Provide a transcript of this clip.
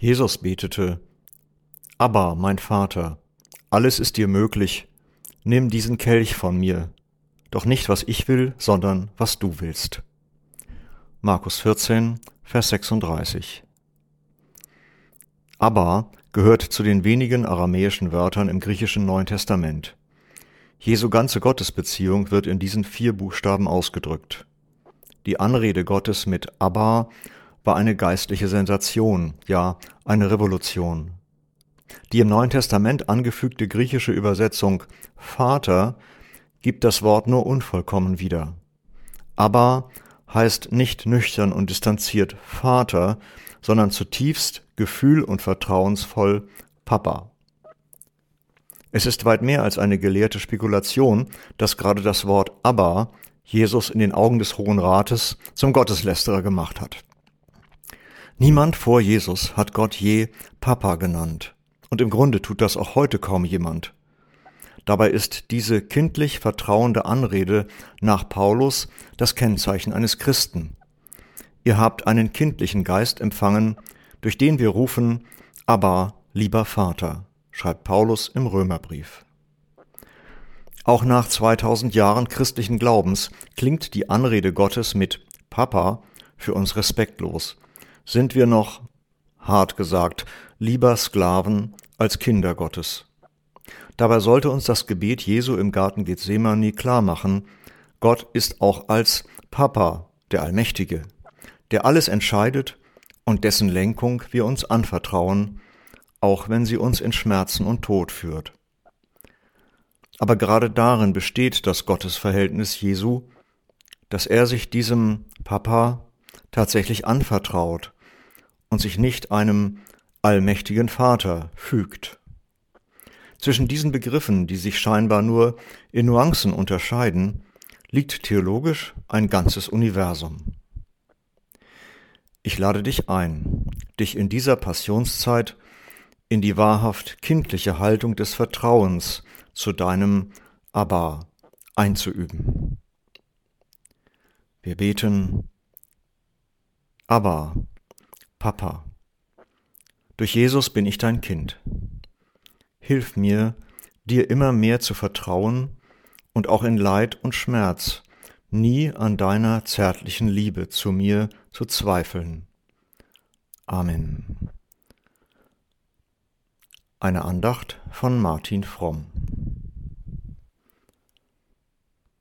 Jesus betete, Aber, mein Vater, alles ist dir möglich, nimm diesen Kelch von mir, doch nicht was ich will, sondern was du willst. Markus 14, Vers 36. Aber gehört zu den wenigen aramäischen Wörtern im griechischen Neuen Testament. Jesu ganze Gottesbeziehung wird in diesen vier Buchstaben ausgedrückt. Die Anrede Gottes mit Abba war eine geistliche Sensation, ja eine Revolution. Die im Neuen Testament angefügte griechische Übersetzung Vater gibt das Wort nur unvollkommen wieder. Abba heißt nicht nüchtern und distanziert Vater, sondern zutiefst gefühl- und vertrauensvoll Papa. Es ist weit mehr als eine gelehrte Spekulation, dass gerade das Wort Abba Jesus in den Augen des Hohen Rates zum Gotteslästerer gemacht hat. Niemand vor Jesus hat Gott je Papa genannt. Und im Grunde tut das auch heute kaum jemand. Dabei ist diese kindlich vertrauende Anrede nach Paulus das Kennzeichen eines Christen. Ihr habt einen kindlichen Geist empfangen, durch den wir rufen, aber lieber Vater, schreibt Paulus im Römerbrief. Auch nach 2000 Jahren christlichen Glaubens klingt die Anrede Gottes mit Papa für uns respektlos sind wir noch, hart gesagt, lieber Sklaven als Kinder Gottes. Dabei sollte uns das Gebet Jesu im Garten Gethsemane klar machen, Gott ist auch als Papa, der Allmächtige, der alles entscheidet und dessen Lenkung wir uns anvertrauen, auch wenn sie uns in Schmerzen und Tod führt. Aber gerade darin besteht das Gottesverhältnis Jesu, dass er sich diesem Papa tatsächlich anvertraut und sich nicht einem allmächtigen Vater fügt. Zwischen diesen Begriffen, die sich scheinbar nur in Nuancen unterscheiden, liegt theologisch ein ganzes Universum. Ich lade dich ein, dich in dieser Passionszeit in die wahrhaft kindliche Haltung des Vertrauens zu deinem Abba einzuüben. Wir beten, Abba, Papa, durch Jesus bin ich dein Kind. Hilf mir, dir immer mehr zu vertrauen und auch in Leid und Schmerz nie an deiner zärtlichen Liebe zu mir zu zweifeln. Amen. Eine Andacht von Martin Fromm.